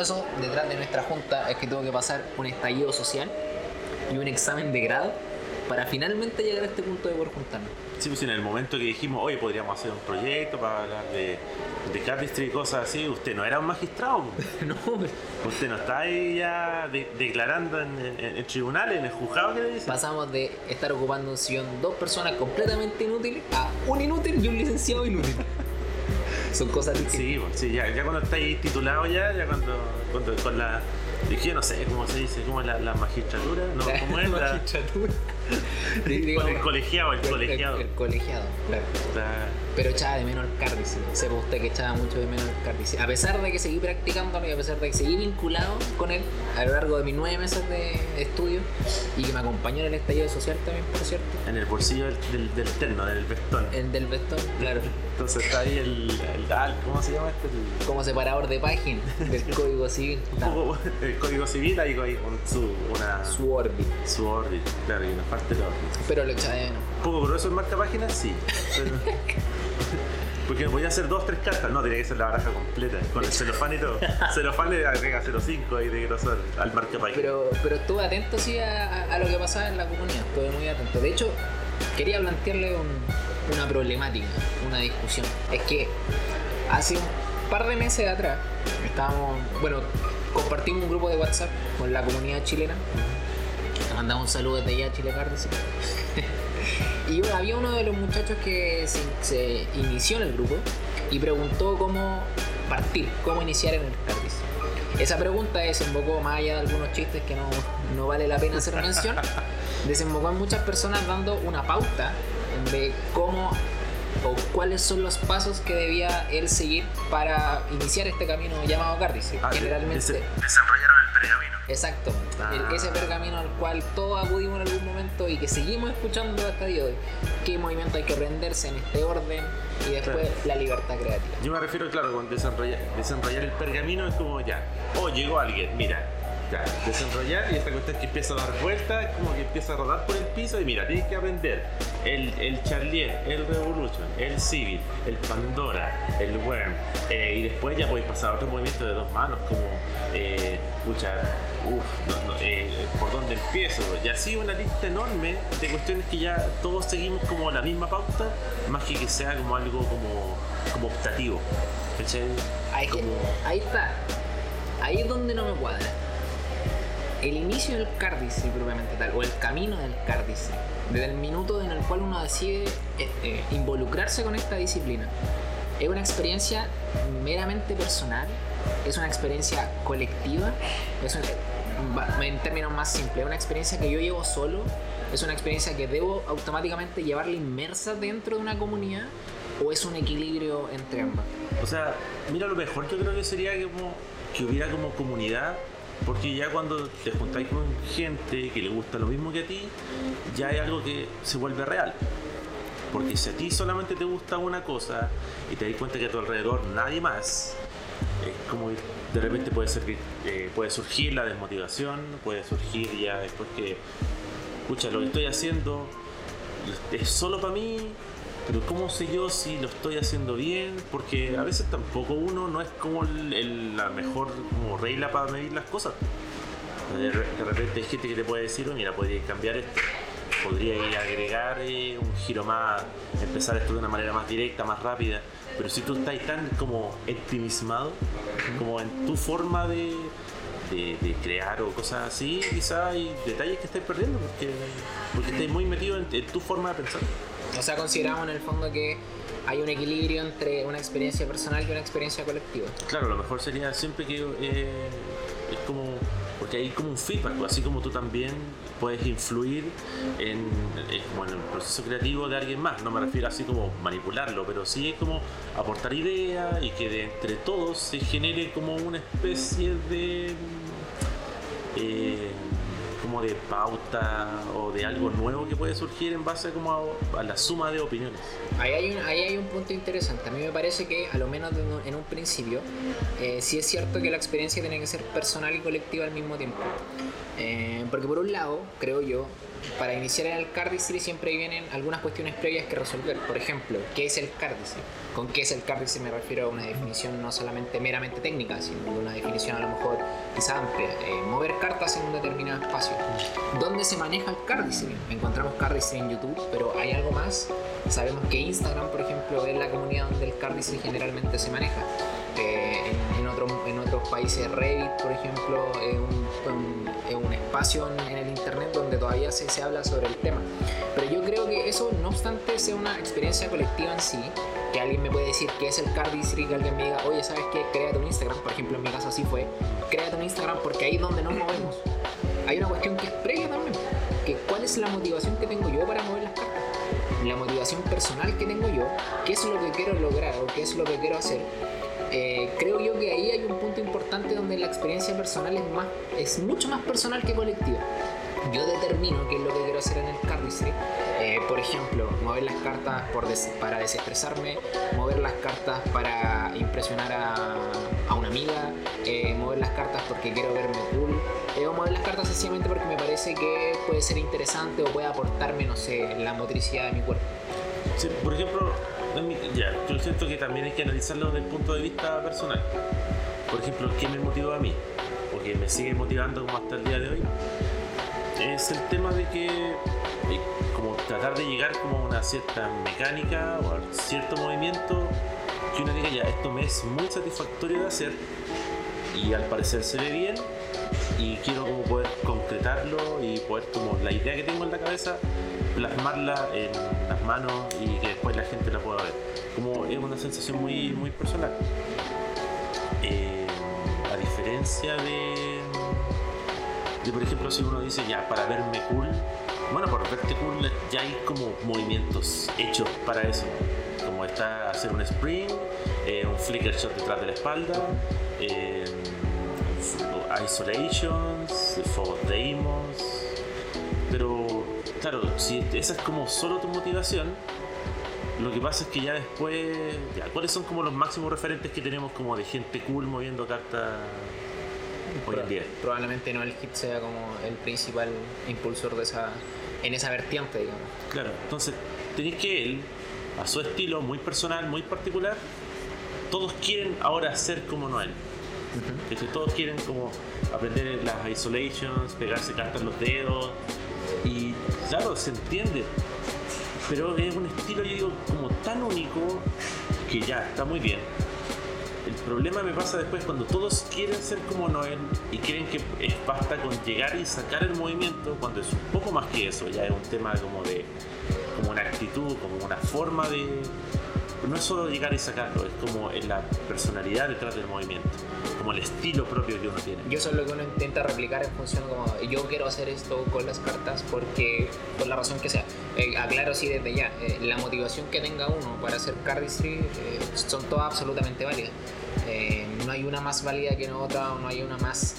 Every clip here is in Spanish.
gracioso detrás de nuestra junta es que tuvo que pasar un estallido social y un examen de grado para finalmente llegar a este punto de poder juntarnos. Sí, pues en el momento que dijimos, oye, podríamos hacer un proyecto para hablar de, de cardistry y cosas así, usted no era un magistrado. pues. no, Usted no está ahí ya de- declarando en, en, en tribunales, en el juzgado que le dicen. pasamos de estar ocupando un sillón dos personas completamente inútiles a un inútil y un licenciado inútil. Son cosas distintas. Sí, sí, ya, ya cuando está ahí titulado ya, ya cuando, cuando con la... Yo no sé cómo se dice, cómo es la, la magistratura, no, cómo es la... magistratura. Con el colegiado, el colegiado. El, colegiado, claro. Pero echaba de menos el cardíce. Sepa usted que echaba mucho de menos el. A pesar de que seguí practicándolo y a pesar de que seguí vinculado con él a lo largo de mis nueve meses de estudio y que me acompañó en el estallido social también, por cierto. en el bolsillo del, del, del terno, del vestón. El del vestón, claro. Entonces está ahí el, el, ¿cómo se llama este? El- Como separador de página del código civil. poco el código civil ahí con su, una, su, Su órbita. órbita, claro, y una parte de la órbita. Pero lo echaba de menos. Poco grueso el marca páginas, sí. pero- Porque voy a hacer dos, tres cartas. No, tiene que ser la baraja completa, con el celofán y todo. celofán le agrega 0,5 ahí de grosor al marca páginas. Pero, pero estuve atento sí a, lo que pasaba en la comunidad, estuve muy atento. De hecho, quería plantearle un- una problemática, una discusión. Es que hace un par de meses atrás estábamos, bueno, compartimos un grupo de WhatsApp con la comunidad chilena. Le mandamos un saludo desde allá a Chile Cardis. y bueno, había uno de los muchachos que se, se inició en el grupo y preguntó cómo partir, cómo iniciar en el Cardis. Esa pregunta desembocó, más allá de algunos chistes que no, no vale la pena hacer mención, desembocó en muchas personas dando una pauta de cómo o cuáles son los pasos que debía él seguir para iniciar este camino llamado Cardis. Ah, Generalmente... dese- desenrollaron el pergamino. Exacto, Ah. El- ese pergamino al cual todos acudimos en algún momento y que seguimos escuchando hasta día de hoy. ¿Qué movimiento hay que aprenderse en este orden? Y después Claro. la libertad creativa. Yo me refiero, claro, con desenrollar, desenrollar el pergamino es como ya, oh, llegó alguien, mira, ya, desenrollar y esta cuestión que empieza a dar vueltas, como que empieza a rodar por el piso y mira, tienes que aprender el, el Charlier, el Revolution, el Civil, el Pandora, el Worm, eh, y después ya podéis pasar a otro movimiento de dos manos, como, eh, pucha, uff, no, no, eh, ¿por dónde empiezo? Y así una lista enorme de cuestiones que ya todos seguimos como la misma pauta, más que que sea como algo como, como optativo. ¿cachai? Ahí, Como- ahí está. Ahí es donde no me cuadra. El inicio del cárdice propiamente tal, o el camino del cárdice, desde el minuto en el cual uno decide eh, eh, involucrarse con esta disciplina, es una experiencia meramente personal, es una experiencia colectiva, es un- va- en términos más simples, es una experiencia que yo llevo solo, es una experiencia que debo automáticamente llevarla inmersa dentro de una comunidad, o es un equilibrio entre ambas. O sea, mira, lo mejor yo creo que sería que, que hubiera como comunidad, porque ya cuando te juntáis con gente que le gusta lo mismo que a ti, ya hay algo que se vuelve real. Porque si a ti solamente te gusta una cosa y te das cuenta que a tu alrededor nadie más, es como de repente eh, puede surgir la desmotivación, puede surgir ya después que, escucha, lo que estoy haciendo es solo para mí, pero ¿cómo sé yo si lo estoy haciendo bien? Porque a veces tampoco uno no es como el- la mejor regla para medir las cosas. De repente hay gente que te puede decir, "Oh, mira, podría cambiar esto, podría agregar eh, un giro más, empezar esto de una manera más directa, más rápida. Pero si tú estás tan como optimismado, como en tu forma de, de, de crear o cosas así, quizás hay detalles que estáis perdiendo porque, porque estáis muy metido en, en tu forma de pensar. O sea, consideramos en el fondo que hay un equilibrio entre una experiencia personal y una experiencia colectiva. Claro, lo mejor sería siempre que eh, es como porque hay como un feedback, pues, así como tú también puedes influir en, en el proceso creativo de alguien más. No me refiero así como manipularlo, pero sí es como aportar ideas y que de entre todos se genere como una especie de eh, como de pauta o de algo nuevo que puede surgir en base como a, a la suma de opiniones. Ahí hay, un, ahí hay un punto interesante. A mí me parece que, a lo menos en un principio, eh, sí es cierto que la experiencia tiene que ser personal y colectiva al mismo tiempo. Eh, porque por un lado, creo yo, para iniciar el cardistry siempre vienen algunas cuestiones previas que resolver. Por ejemplo, ¿qué es el cardistry? Con qué es el cardistry me refiero a una definición no solamente meramente técnica, sino una definición a lo mejor quizá amplia. Eh, mover cartas en un determinado espacio. ¿Dónde se maneja el cardistry? Encontramos cardistry en YouTube, pero hay algo más. Sabemos que Instagram, por ejemplo, es la comunidad donde el cardistry generalmente se maneja. Eh, en, otros países Reddit, por ejemplo, es un, espacio en, el internet donde todavía se, habla sobre el tema. Pero yo creo que eso, no obstante, sea una experiencia colectiva en sí, que alguien me puede decir que es el cardistry, que alguien me diga, oye, ¿sabes qué? Créate un Instagram, por ejemplo, en mi caso así fue, créate un Instagram porque ahí es donde nos movemos. Hay una cuestión que es previa también, que cuál es la motivación que tengo yo para mover las cartas la motivación personal que tengo yo, qué es lo que quiero lograr o qué es lo que quiero hacer eh, creo yo que ahí hay un punto importante donde la experiencia personal es, más, es mucho más personal que colectiva. Yo determino qué es lo que quiero hacer en el cardistry. Eh, por ejemplo, mover las cartas por para desestresarme, mover las cartas para impresionar a, a una amiga, eh, mover las cartas porque quiero verme cool, o mover las cartas sencillamente porque me parece que puede ser interesante o puede aportarme, no sé, la motricidad de mi cuerpo. Sí, por ejemplo, ya, yo siento que también hay que analizarlo desde el punto de vista personal. Por ejemplo, ¿qué me motivó a mí? O que me sigue motivando como hasta el día de hoy. Es el tema de que eh, como tratar de llegar como a una cierta mecánica o a cierto movimiento que uno diga ya, esto me es muy satisfactorio de hacer y al parecer se ve bien y quiero como poder concretarlo y poder como la idea que tengo en la cabeza plasmarla en las manos y que después la gente la pueda ver. Como es una sensación muy, muy personal. Eh, a diferencia de, de, por ejemplo, si uno dice ya para verme cool, bueno, por verte cool ya hay como movimientos hechos para eso. Como está hacer un spring, eh, un flicker shot detrás de la espalda, eh, isolations, for demos, pero claro, si esa es como solo tu motivación, lo que pasa es que ya después, ya, ¿cuáles son como los máximos referentes que tenemos como de gente cool moviendo cartas hoy en día? Probablemente no el hit sea como el principal impulsor de esa, en esa vertiente, digamos. Claro, entonces tenéis que él, a su estilo muy personal, muy particular, todos quieren ahora ser como Noel. todos quieren como aprender las isolations, pegarse cartas en los dedos, y claro, se entiende. Pero es un estilo, yo digo, como tan único que ya está muy bien. El problema me pasa después cuando todos quieren ser como Noel y creen que basta con llegar y sacar el movimiento, cuando es un poco más que eso, ya es un tema como de como una actitud, como una forma de, no es solo llegar y sacarlo, es como en la personalidad detrás del movimiento, como el estilo propio que uno tiene. Y eso es lo que uno intenta replicar en función como yo quiero hacer esto con las cartas porque, por la razón que sea. Eh, aclaro sí desde ya, eh, la motivación que tenga uno para hacer cardistry eh, son todas absolutamente válidas. no hay una más válida que otra o no hay una más,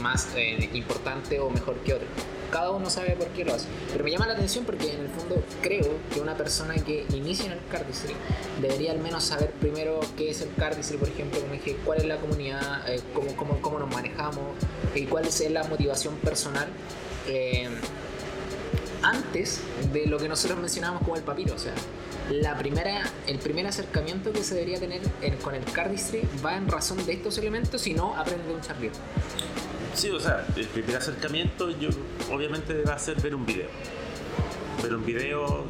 más importante o mejor que otra cada uno sabe por qué lo hace. Pero me llama la atención porque en el fondo creo que una persona que inicia en el cardistry debería al menos saber primero qué es el cardistry, por ejemplo, como dije, cuál es la comunidad, eh, cómo, cómo, cómo, nos manejamos y cuál es la motivación personal. Eh, antes de lo que nosotros mencionábamos como el papiro, o sea, la primera, el primer acercamiento que se debería tener con el cardistry va en razón de estos elementos y no aprende de un charlito. Sí, o sea, el primer acercamiento yo obviamente va a ser ver un video. Ver un video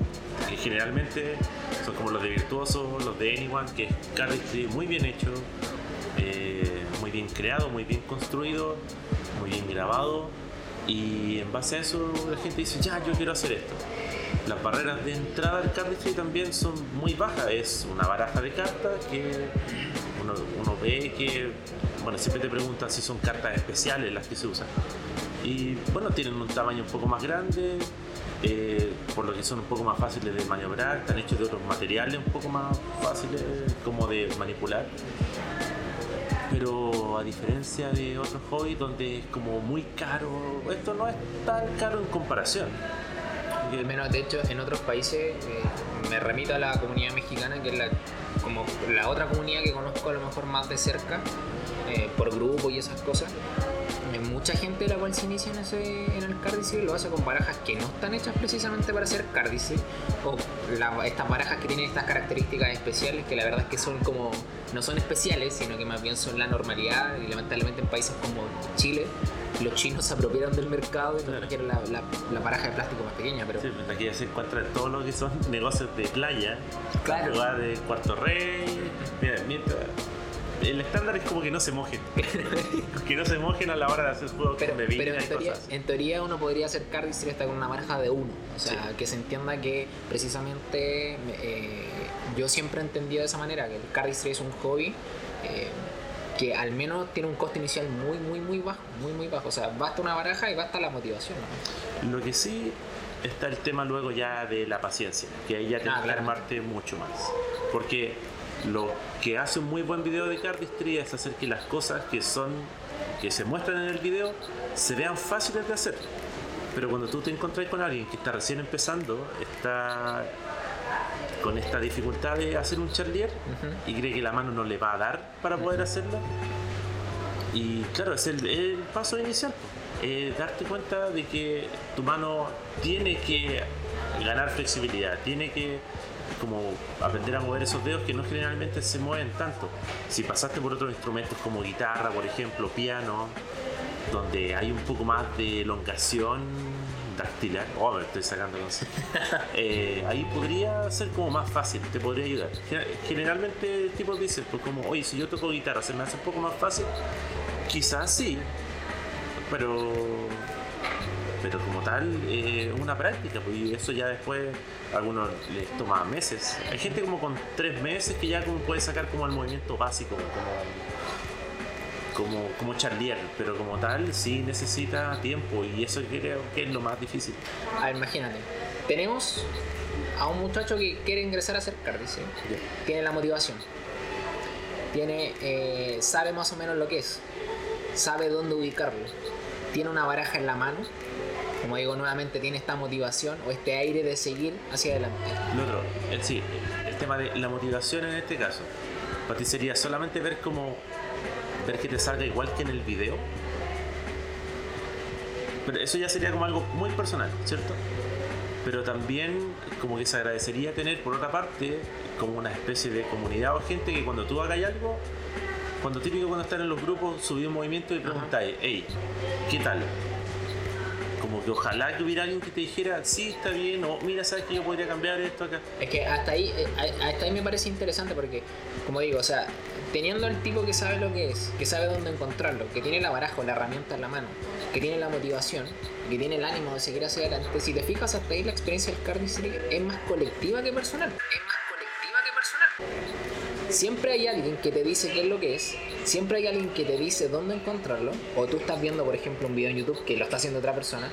que generalmente son como los de Virtuoso, los de Anyone, que es cardistry muy bien hecho, eh, muy bien creado, muy bien construido, muy bien grabado. Y en base a eso la gente dice, ya, yo quiero hacer esto. Las barreras de entrada al cardistry también son muy bajas. Es una baraja de cartas que uno, uno ve que bueno, siempre te preguntan si son cartas especiales las que se usan. Y bueno, tienen un tamaño un poco más grande, eh, por lo que son un poco más fáciles de maniobrar, están hechos de otros materiales un poco más fáciles como de manipular. Pero a diferencia de otros hobbies donde es como muy caro, esto no es tan caro en comparación. Al menos, de hecho, en otros países eh, me remito a la comunidad mexicana, que es la, como la otra comunidad que conozco a lo mejor más de cerca, eh, por grupo y esas cosas. Mucha gente la cual se inicia en, ese, en el lo hace con barajas que no están hechas precisamente para hacer cardistry o estas barajas que tienen estas características especiales que la verdad es que son como no son especiales sino que más bien son la normalidad y lamentablemente en países como Chile los chinos se apropiaron del mercado y nos trajeron la, la, baraja de plástico más pequeña pero sí, pues, aquí ya se encuentra todo lo que son negocios de playa. Claro. Lugar de cuarto rey mira, mientras el estándar es como que no se mojen. que no se mojen a la hora de hacer juegos pero, con pero en, teoría, en teoría uno podría hacer cardistry hasta con una baraja de uno. O sea, que se entienda que precisamente eh, yo siempre he entendido de esa manera, que el cardistry es un hobby. Eh, que al menos tiene un coste inicial muy, muy, muy bajo, muy, muy bajo. O sea, basta una baraja y basta la motivación. Lo que sí está el tema luego ya de la paciencia, que ahí ya ah, que armarte mucho más. Porque lo que hace un muy buen video de cardistry es hacer que las cosas que son que se muestran en el video se vean fáciles de hacer. Pero cuando tú te encuentras con alguien que está recién empezando, está con esta dificultad de hacer un charlier y cree que la mano no le va a dar para poder hacerlo. Y claro, es el, paso inicial. darte cuenta de que tu mano tiene que ganar flexibilidad, tiene que como aprender a mover esos dedos que no generalmente se mueven tanto. Si pasaste por otros instrumentos como guitarra, por ejemplo, piano, donde hay un poco más de elongación dactilar, oh, me estoy sacando eh, ahí podría ser como más fácil, te podría ayudar. Generalmente el tipo dice, pues como, oye, si yo toco guitarra, se me hace un poco más fácil. Quizás sí, pero pero como tal eh, una práctica, pues, y eso ya después a algunos les toma meses. Hay gente como con tres meses que ya como puede sacar como el movimiento básico, como, como, como charlier, pero como tal sí necesita tiempo y eso creo que es lo más difícil. A ver, imagínate, tenemos a un muchacho que quiere ingresar a hacer cardis, tiene la motivación, tiene, eh, sabe más o menos lo que es, sabe dónde ubicarlo, tiene una baraja en la mano como digo nuevamente, tiene esta motivación o este aire de seguir hacia adelante. Lo otro, el, sí, el tema de la motivación en este caso, para ti sería solamente ver cómo ver que te salga igual que en el video. Pero eso ya sería como algo muy personal, ¿cierto? Pero también como que se agradecería tener por otra parte como una especie de comunidad o gente que cuando tú hagas algo, cuando típico cuando están en los grupos, subí un movimiento y preguntáis, hey, ¿qué tal? Como que ojalá que hubiera alguien que te dijera, sí, está bien, o mira, sabes que yo podría cambiar esto acá. Es que hasta ahí, eh, hasta ahí me parece interesante porque, como digo, o sea, teniendo al tipo que sabe lo que es, que sabe dónde encontrarlo, que tiene la baraja la herramienta en la mano, que tiene la motivación, que tiene el ánimo de seguir hacia adelante, si te fijas hasta ahí la experiencia del cardistry es más colectiva que personal. Es más colectiva que personal. Siempre hay alguien que te dice qué es lo que es, siempre hay alguien que te dice dónde encontrarlo, o tú estás viendo, por ejemplo, un video en YouTube que lo está haciendo otra persona,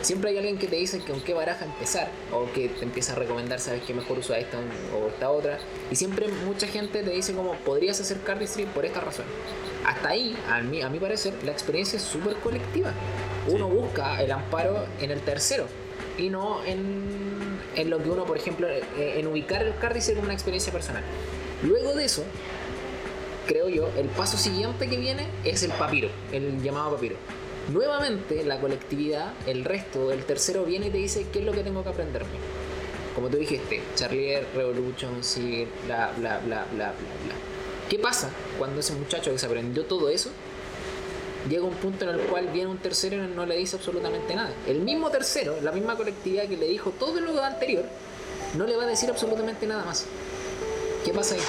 siempre hay alguien que te dice con qué baraja empezar, o que te empieza a recomendar, sabes qué mejor usa esta o esta otra, y siempre mucha gente te dice como podrías hacer cardistry por esta razón. Hasta ahí, a mi, a mi parecer, la experiencia es súper colectiva. Uno busca el amparo en el tercero y no en, en lo que uno, por ejemplo, eh, en ubicar el cardistry como una experiencia personal. Luego de eso, creo yo, el paso siguiente que viene es el papiro, el llamado papiro. Nuevamente la colectividad, el resto, el tercero viene y te dice qué es lo que tengo que aprenderme. Como tú dijiste, Charlier, Revolution, sí, bla, bla, bla, bla, bla, bla. ¿Qué pasa cuando ese muchacho que se aprendió todo eso llega a un punto en el cual viene un tercero y no le dice absolutamente nada? El mismo tercero, la misma colectividad que le dijo todo lo anterior, no le va a decir absolutamente nada más. ¿Qué pasa ahí?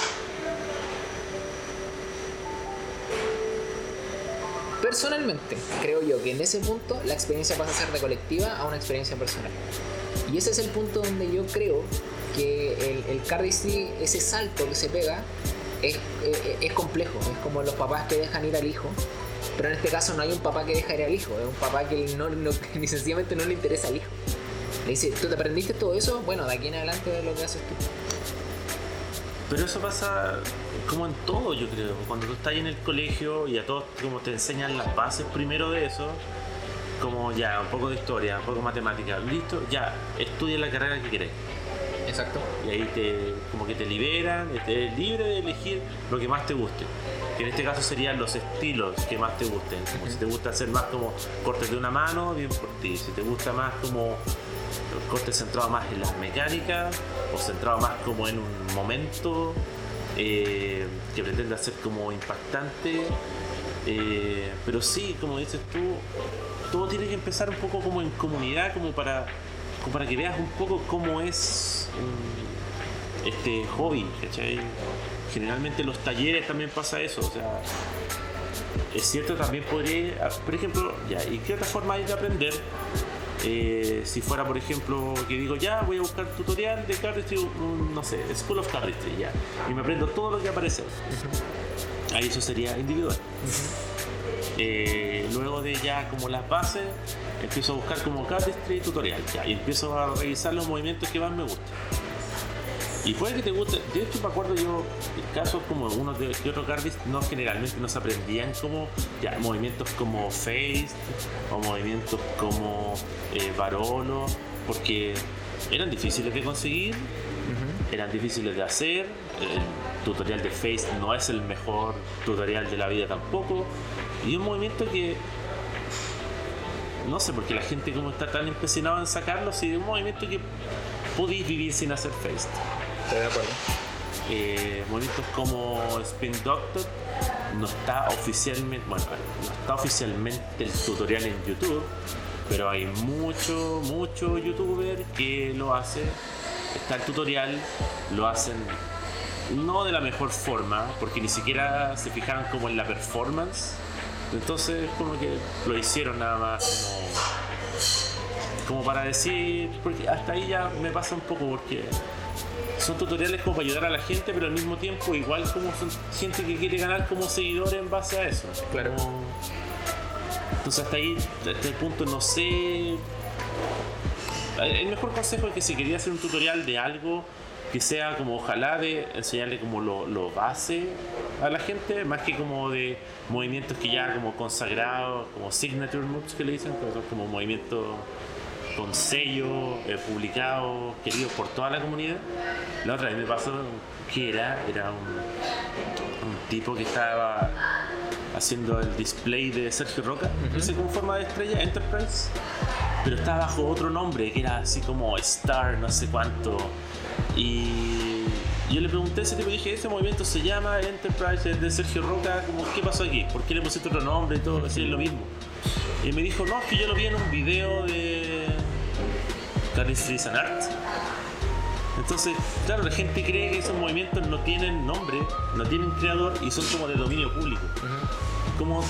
Personalmente, creo yo que en ese punto la experiencia pasa a ser de colectiva a una experiencia personal. Y ese es el punto donde yo creo que el, el cardistry, ese salto que se pega, es, es, complejo. Es como los papás que dejan ir al hijo. Pero en este caso no hay un papá que deja ir al hijo, es un papá que no, ni sencillamente no le interesa al hijo. Le dice, ¿tú te aprendiste todo eso? Bueno, de aquí en adelante lo que haces tú. Pero eso pasa como en todo, yo creo. Cuando tú estás en el colegio y a todos como te enseñan las bases primero de eso, como ya, un poco de historia, un poco de matemática, listo, ya, estudia la carrera que querés. Exacto. Y ahí te, como que te liberan, eres libre de elegir lo que más te guste. Que en este caso serían los estilos que más te gusten. Como si te gusta hacer más como cortes de una mano, bien por ti. Si te gusta más como cortes centrados más en las mecánicas o centrados más como en un momento eh, que pretende hacer como impactante. Eh, pero sí, como dices tú, todo tiene que empezar un poco como en comunidad, como para, para que veas un poco cómo es um, este hobby, ¿cachai? Generalmente en los talleres también pasa eso, o sea, es cierto también podría, por ejemplo, ya, ¿y qué otra forma hay de aprender? Eh, si fuera, por ejemplo, que digo, ya voy a buscar tutorial de cardistry, un, no sé, School of Cardistry, ya, y me aprendo todo lo que aparece. Ahí eso sería individual. Eh, luego de ya como las bases, empiezo a buscar como cardistry tutorial, ya, y empiezo a revisar los movimientos que más me gustan. Y puede que te guste, de hecho me acuerdo yo, casos como de, de otros cardis, no generalmente no se aprendían como ya, movimientos como face o movimientos como eh, Barolo, porque eran difíciles de conseguir, eran difíciles de hacer, el tutorial de face no es el mejor tutorial de la vida tampoco, y un movimiento que no sé, porque la gente como está tan empecinada en sacarlo, si de un movimiento que podéis vivir sin hacer face. Estoy de. Eh, movimientos como Spin Doctor no está oficialmente, bueno, no está oficialmente el tutorial en YouTube, pero hay mucho, mucho youtuber que lo hace. Está el tutorial, lo hacen no de la mejor forma, porque ni siquiera se fijaron como en la performance. Entonces como que lo hicieron nada más como, para decir, hasta ahí ya me pasa un poco porque son tutoriales como para ayudar a la gente, pero al mismo tiempo igual como son gente que quiere ganar como seguidor en base a eso. Claro. Como- Entonces hasta ahí, hasta este punto no sé. El mejor consejo es que si quería hacer un tutorial de algo que sea como ojalá de enseñarle como lo, lo base a la gente, más que como de movimientos que ya como consagrados, como signature moves que le dicen, pero son como movimientos con sello, eh, publicados, queridos por toda la comunidad. La otra vez me pasó que era, era un, un tipo que estaba haciendo el display de Sergio Roca, ese con forma de estrella, Enterprise, pero estaba bajo otro nombre que era así como Star, no sé cuánto. Y yo le pregunté a ese tipo y dije, ese movimiento se llama Enterprise, es de Sergio Roca, como, ¿qué pasó aquí? ¿Por qué le pusiste otro nombre y todo? Así es lo mismo. Y me dijo, no, es que yo lo vi en un video de Street and Art. Entonces, claro, la gente cree que esos movimientos no tienen nombre, no tienen creador y son como de dominio público. Como,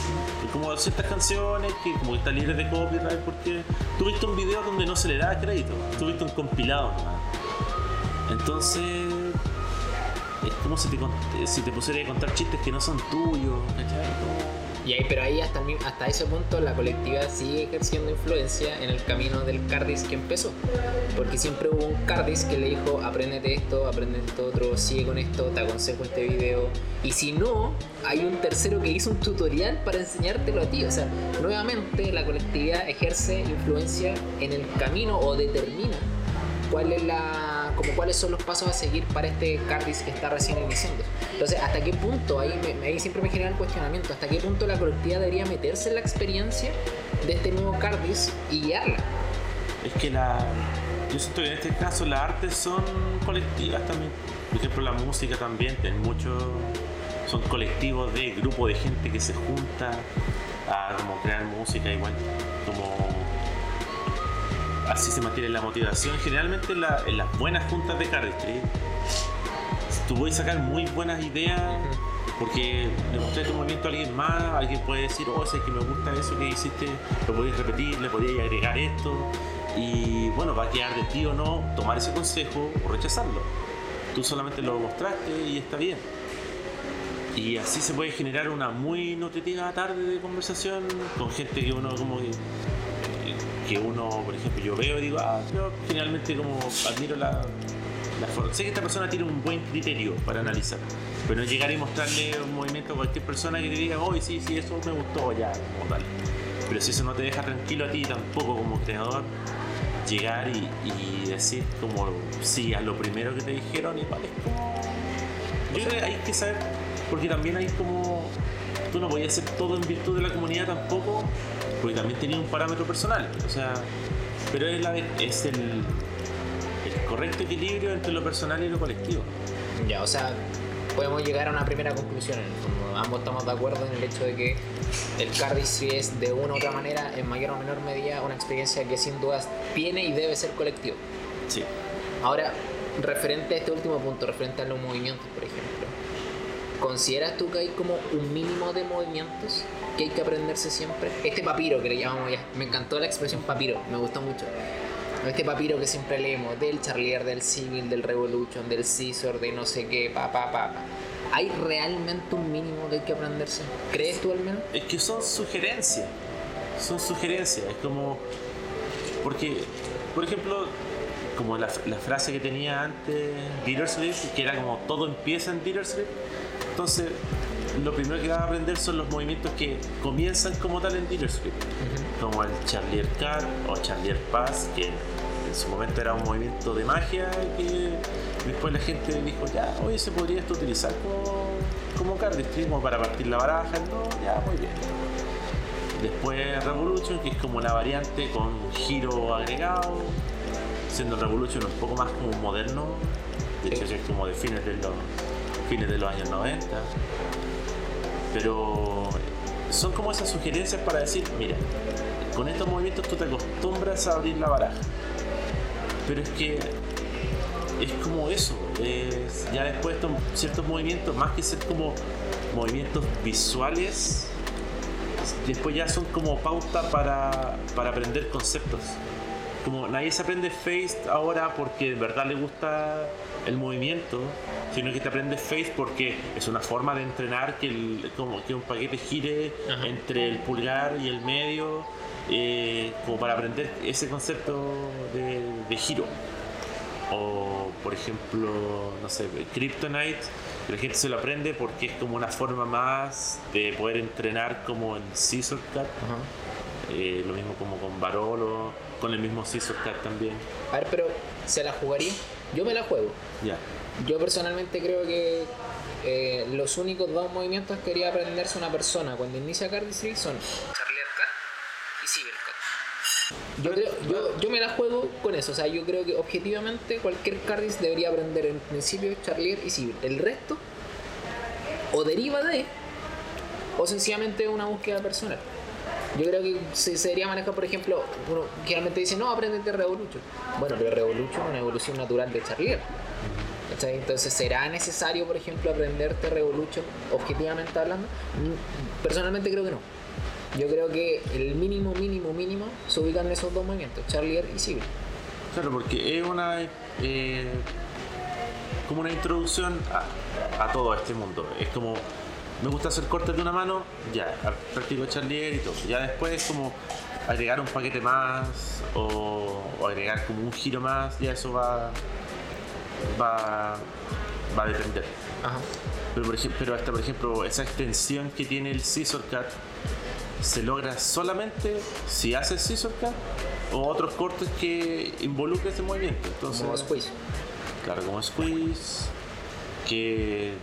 como ciertas canciones que como que están libres de copyright porque tú viste un video donde no se le da crédito, tú viste un compilado nomás. Entonces, es como si te, si te pusiera a contar chistes que no son tuyos, ¿cachai? Y ahí, pero ahí hasta, hasta ese punto la colectividad sigue ejerciendo influencia en el camino del Cardis que empezó. Porque siempre hubo un Cardis que le dijo, apréndete esto, aprende esto otro, sigue con esto, te aconsejo este video. Y si no, hay un tercero que hizo un tutorial para enseñártelo a ti. O sea, nuevamente la colectividad ejerce influencia en el camino o determina cuál es la, como cuáles son los pasos a seguir para este Cardis que está recién iniciando. Entonces, ¿hasta qué punto? Ahí, siempre me genera el cuestionamiento. ¿Hasta qué punto la colectividad debería meterse en la experiencia de este nuevo Cardis y guiarla? Es que la. Yo siento en este caso las artes son colectivas también. Por ejemplo, la música también, tiene muchos. Son colectivos de grupo de gente que se junta a como crear música igual. Como. Así se mantiene la motivación. Generalmente en, la- en las buenas juntas de cardistry, tú puedes sacar muy buenas ideas porque le mostraste tu movimiento a alguien más, alguien puede decir, oh, sé que me gusta eso que hiciste, lo podéis repetir, le podéis agregar esto, y bueno, va a quedar de ti o no tomar ese consejo o rechazarlo. Tú solamente lo mostraste y está bien. Y así se puede generar una muy nutritiva tarde de conversación con gente que uno como que, que uno, por ejemplo, yo veo y digo, ah, yo finalmente como admiro la, la forma. Sé que esta persona tiene un buen criterio para analizar, pero no llegar y mostrarle un movimiento a cualquier persona que te diga, oh, sí, sí, eso me gustó, ya, como tal. Pero si eso no te deja tranquilo a ti tampoco como creador, llegar y, y decir como sí a lo primero que te dijeron, igual es como... Yo creo que hay que saber, porque también hay como... Tú no podías hacer todo en virtud de la comunidad tampoco, porque también tenía un parámetro personal, o sea, pero es, la, es el, el correcto equilibrio entre lo personal y lo colectivo. Ya, o sea, podemos llegar a una primera conclusión en el fondo. Ambos estamos de acuerdo en el hecho de que el cardistry es de una u otra manera, en mayor o menor medida, una experiencia que sin dudas tiene y debe ser colectivo. Sí. Ahora, referente a este último punto, referente a los movimientos, por ejemplo, ¿consideras tú que hay como un mínimo de movimientos que hay que aprenderse siempre? Este papiro que le llamamos ya, me encantó la expresión papiro, me gustó mucho. Este papiro que siempre leemos, del Charlier, del Civil, del Revolution, del Scissor, de no sé qué, pa, pa, pa. ¿Hay realmente un mínimo que hay que aprenderse? ¿Crees tú al menos? Es que son sugerencias. Son sugerencias. Es como. Porque, por ejemplo, como la, la frase que tenía antes Dillersleeve, que era como todo empieza en Dillersleeve. Entonces, lo primero que vas a aprender son los movimientos que comienzan como tal en Dillersleeve. Como el Charlier Card o Charlier Pass, que en su momento era un movimiento de magia que después la gente dijo, ya, oye, se podría esto utilizar como, como cardistry, como para partir la baraja, no, ya, muy bien. Después Revolution, que es como la variante con un giro agregado, siendo Revolution un poco más como moderno, de hecho es como de fines fines de los años 90. Pero son como esas sugerencias para decir, mira, con estos movimientos tú te acostumbras a abrir la baraja. Pero es que es como eso. es- ya después ciertos movimientos, más que ser como movimientos visuales, después ya son como pauta para, para aprender conceptos. Como nadie se aprende Face ahora porque de verdad le gusta el movimiento, sino que te aprendes Face porque es una forma de entrenar que, el, como que un paquete gire Ajá. entre el pulgar y el medio, eh, como para aprender ese concepto de, de giro. O, por ejemplo, no sé, Kryptonite, la gente se lo aprende porque es como una forma más de poder entrenar como en Scissor Cut. Eh, lo mismo como con Barolo, con el mismo Scissor Cut también. A ver, pero ¿se la jugaría? Yo me la juego. Ya. Yo personalmente creo que eh, los únicos dos movimientos que quería aprenderse una persona cuando inicia cardistry son Charlier y Civil Cut. Yo, creo, yo, yo me la juego con eso, o sea, yo creo que objetivamente cualquier cardist debería aprender en principio Charlier y Civil. El resto o deriva de o sencillamente es una búsqueda personal. Yo creo que se, se debería manejar, por ejemplo, uno generalmente dice, no, aprendete Revolution. Bueno, pero Revolution es una evolución natural de Charlier. Entonces, ¿será necesario, por ejemplo, aprenderte Revolution objetivamente hablando? Mm, Personalmente creo que no. Yo creo que el mínimo, mínimo, mínimo se ubican en esos dos movimientos, Charlier y Civil. Claro, porque es una. eh, como una introducción a todo este mundo. Es como. Me gusta hacer cortes de una mano, ya, practico Charlier y todo. Ya después es como agregar un paquete más o, o agregar como un giro más, ya eso va. va. va a depender. Ajá. Pero, por ejemplo, pero hasta por ejemplo, esa extensión que tiene el Scissor Cut se logra solamente si haces Scissor Cut o otros cortes que involucren ese movimiento. Entonces, Como squeeze. Claro, como squeeze, que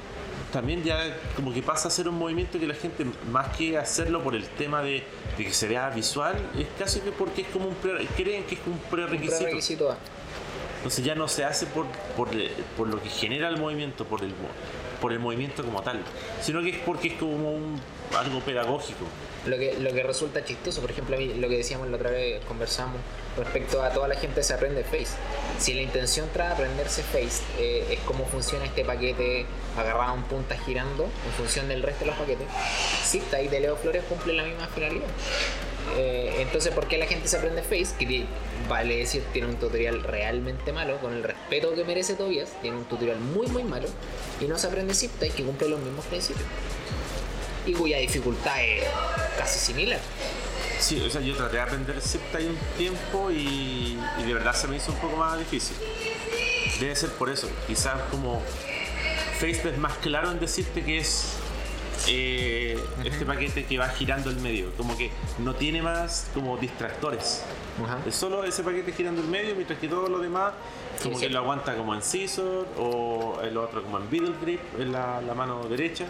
también ya como que pasa a ser un movimiento que la gente, más que hacerlo por el tema de, de que se vea visual, es casi que porque es como un pre- creen que es un prerequisito. Prerequisito A. Entonces ya no se hace por, por, por lo que genera el movimiento, por el, por el movimiento como tal, sino que es porque es como un, algo pedagógico. Lo que, lo que resulta chistoso, por ejemplo, a mí, lo que decíamos la otra vez, conversamos respecto a toda la gente se aprende Face. Si la intención tras aprenderse Face eh, es cómo funciona este paquete agarrado en punta girando en función del resto de los paquetes, Zipta y de Leo Flores cumple la misma finalidad. Eh, entonces, ¿por qué la gente se aprende Face? Que vale decir, tiene un tutorial realmente malo, con el respeto que merece Tobias, tiene un tutorial muy, muy malo, y no se aprende Zipta y que cumple los mismos principios. Y cuya dificultad es casi similar. Sí, o sea, yo traté de aprender Ziptie un tiempo y, y de verdad se me hizo un poco más difícil. Debe ser por eso. Quizás como Facebook es más claro en decirte que es eh, este paquete que va girando el medio. Como que no tiene más como distractores. Ajá. Es solo ese paquete girando el medio, mientras que todo lo demás como Sí, que sí. lo aguanta como en scissor o el otro como en middle grip, en la, la mano derecha.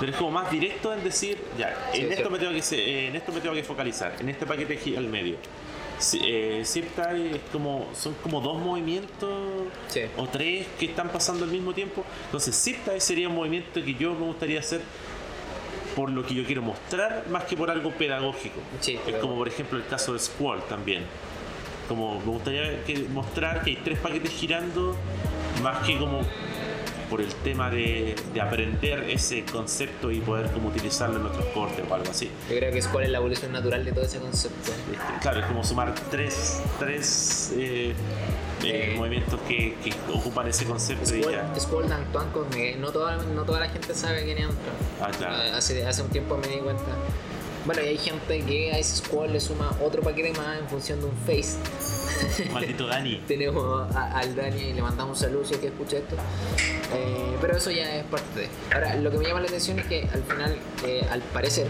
Pero es como más directo en decir, ya, Sí, en, es esto me tengo que, eh, en esto me tengo que focalizar, en este paquete al medio. Si- eh, es como, son como dos movimientos Sí. o tres que están pasando al mismo tiempo. Entonces, zip tie sería un movimiento que yo me gustaría hacer por lo que yo quiero mostrar más que por algo pedagógico. Sí, es como por ejemplo el caso de Squall también. Como me gustaría que- mostrar que hay tres paquetes girando más que como por el tema de, de aprender ese concepto y poder como utilizarlo en otros cortes o algo así. Yo creo que es cuál es la evolución natural de todo ese concepto. Este, claro, es como sumar tres, tres eh, eh, Eh. movimientos que, que ocupan ese concepto. Squall Dan Tuanco, me- no toda, no toda la gente sabe quién es Antron. Ah, claro. Hace, hace un tiempo me di cuenta. Bueno, y hay gente que a ese Squall le suma otro paquete más en función de un face. Maldito Dani. Tenemos a- al Dani y le mandamos un saludo si es que escucha esto. Eh, pero eso ya es parte de. Ahora, lo que me llama la atención es que al final, eh, al parecer,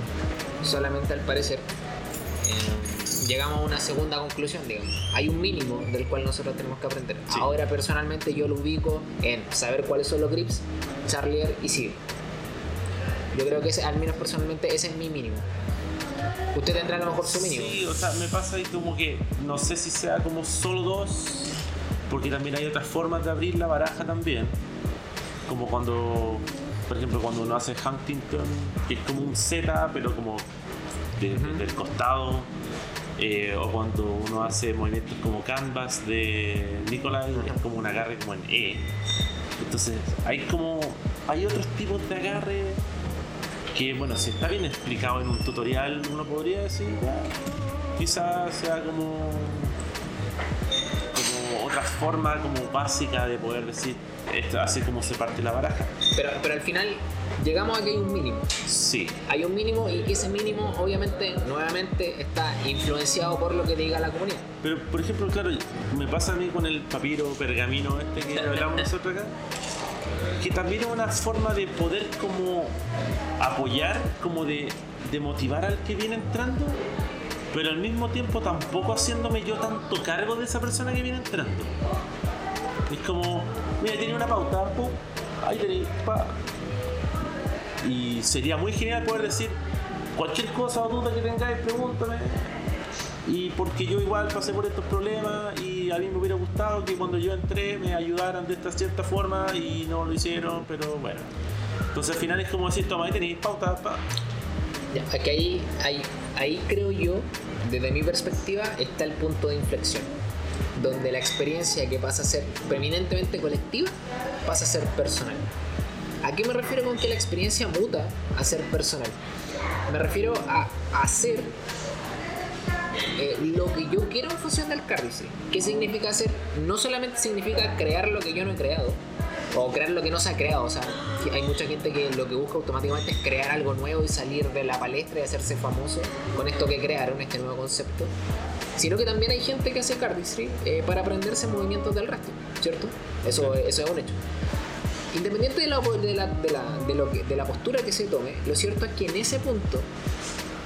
solamente al parecer, eh, llegamos a una segunda conclusión, digamos. Hay un mínimo del cual nosotros tenemos que aprender. Sí. Ahora, personalmente, yo lo ubico en saber cuáles son los grips, Charlier y Sig. Yo creo que ese, al menos personalmente ese es mi mínimo. Usted tendrá a lo mejor su mínimo. Sí, o sea, me pasa ahí como que no sé si sea como solo dos, porque también hay otras formas de abrir la baraja también. Como cuando, por ejemplo, cuando uno hace Huntington, que es como un Z, pero como de- Ujú. del costado. eh, o cuando uno hace movimientos como Canvas de Nicolai, es como un agarre como en E. Entonces, hay como. Hay otros tipos de agarre que, bueno, si está bien explicado en un tutorial, uno podría decir, ya, quizás sea como. como otra forma como básica de poder decir, esto, así como se parte la baraja. Pero, pero al final llegamos a que hay un mínimo. Sí, Hay un mínimo y ese mínimo obviamente nuevamente está influenciado por lo que diga la comunidad. Pero, por ejemplo, claro, me pasa a mí con el papiro pergamino este que hablamos nosotros acá, que también es una forma de poder como apoyar, como de, motivar al que viene entrando, pero al mismo tiempo tampoco haciéndome yo tanto cargo de esa persona que viene entrando. Es como, mira, tiene una pauta, pum, ahí tenéis, pa. Y sería muy genial poder decir cualquier cosa o duda que tengáis, pregúntame. Y porque yo igual pasé por estos problemas y a mí me hubiera gustado que cuando yo entré me ayudaran de esta cierta forma y no lo hicieron, pero bueno. Entonces al final es como decir, toma, ahí tenéis pauta, pa. Aquí ahí, ahí, ahí creo yo, desde mi perspectiva, está el punto de inflexión. Donde la experiencia que pasa a ser preeminentemente colectiva pasa a ser personal. ¿A qué me refiero con que la experiencia muta a ser personal? Me refiero a hacer eh, lo que yo quiero en función del cardistry. ¿Qué significa hacer? No solamente significa crear lo que yo no he creado, o crear lo que no se ha creado. O sea, hay mucha gente que lo que busca automáticamente es crear algo nuevo y salir de la palestra y hacerse famoso con esto que crearon, este nuevo concepto. Sino que también hay gente que hace cardistry eh, para aprenderse movimientos del resto, ¿cierto? Eso, eso es un hecho. Independiente de la, de, la, de, la, de lo que- de la postura que se tome, lo cierto es que en ese punto,